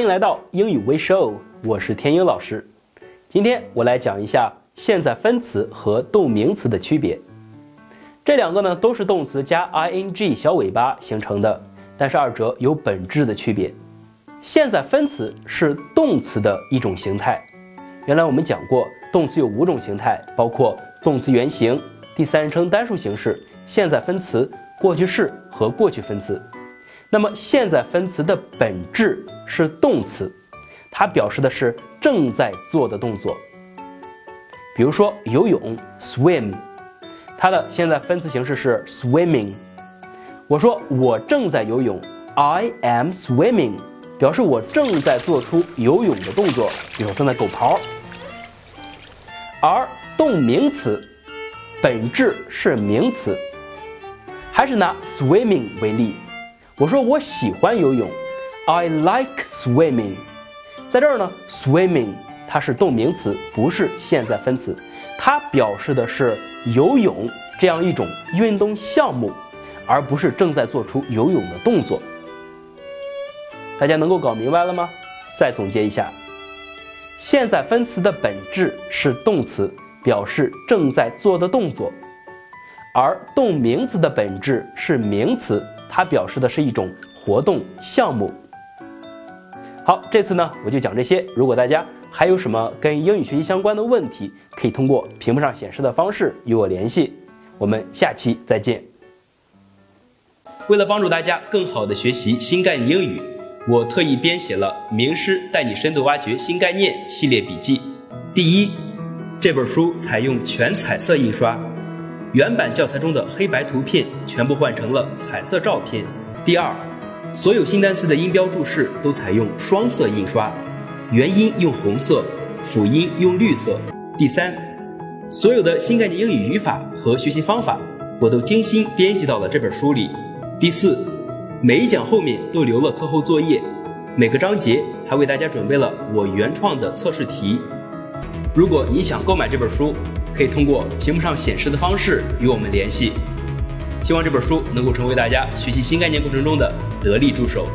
欢迎来到英语微 show，我是天英老师。今天我来讲一下现在分词和动名词的区别。这两个呢都是动词加 ing 小尾巴形成的，但是二者有本质的区别。现在分词是动词的一种形态。原来我们讲过，动词有五种形态，包括动词原形、第三人称单数形式、现在分词、过去式和过去分词。那么现在分词的本质是动词，它表示的是正在做的动作。比如说游泳 （swim），它的现在分词形式是 swimming。我说我正在游泳，I am swimming，表示我正在做出游泳的动作，比如正在狗刨。而动名词本质是名词，还是拿 swimming 为例。我说我喜欢游泳，I like swimming。在这儿呢，swimming 它是动名词，不是现在分词，它表示的是游泳这样一种运动项目，而不是正在做出游泳的动作。大家能够搞明白了吗？再总结一下，现在分词的本质是动词，表示正在做的动作，而动名词的本质是名词。它表示的是一种活动项目。好，这次呢我就讲这些。如果大家还有什么跟英语学习相关的问题，可以通过屏幕上显示的方式与我联系。我们下期再见。为了帮助大家更好的学习新概念英语，我特意编写了《名师带你深度挖掘新概念》系列笔记。第一，这本书采用全彩色印刷。原版教材中的黑白图片全部换成了彩色照片。第二，所有新单词的音标注释都采用双色印刷，元音用红色，辅音用绿色。第三，所有的新概念英语语法和学习方法我都精心编辑到了这本书里。第四，每一讲后面都留了课后作业，每个章节还为大家准备了我原创的测试题。如果你想购买这本书，可以通过屏幕上显示的方式与我们联系。希望这本书能够成为大家学习新概念过程中的得力助手。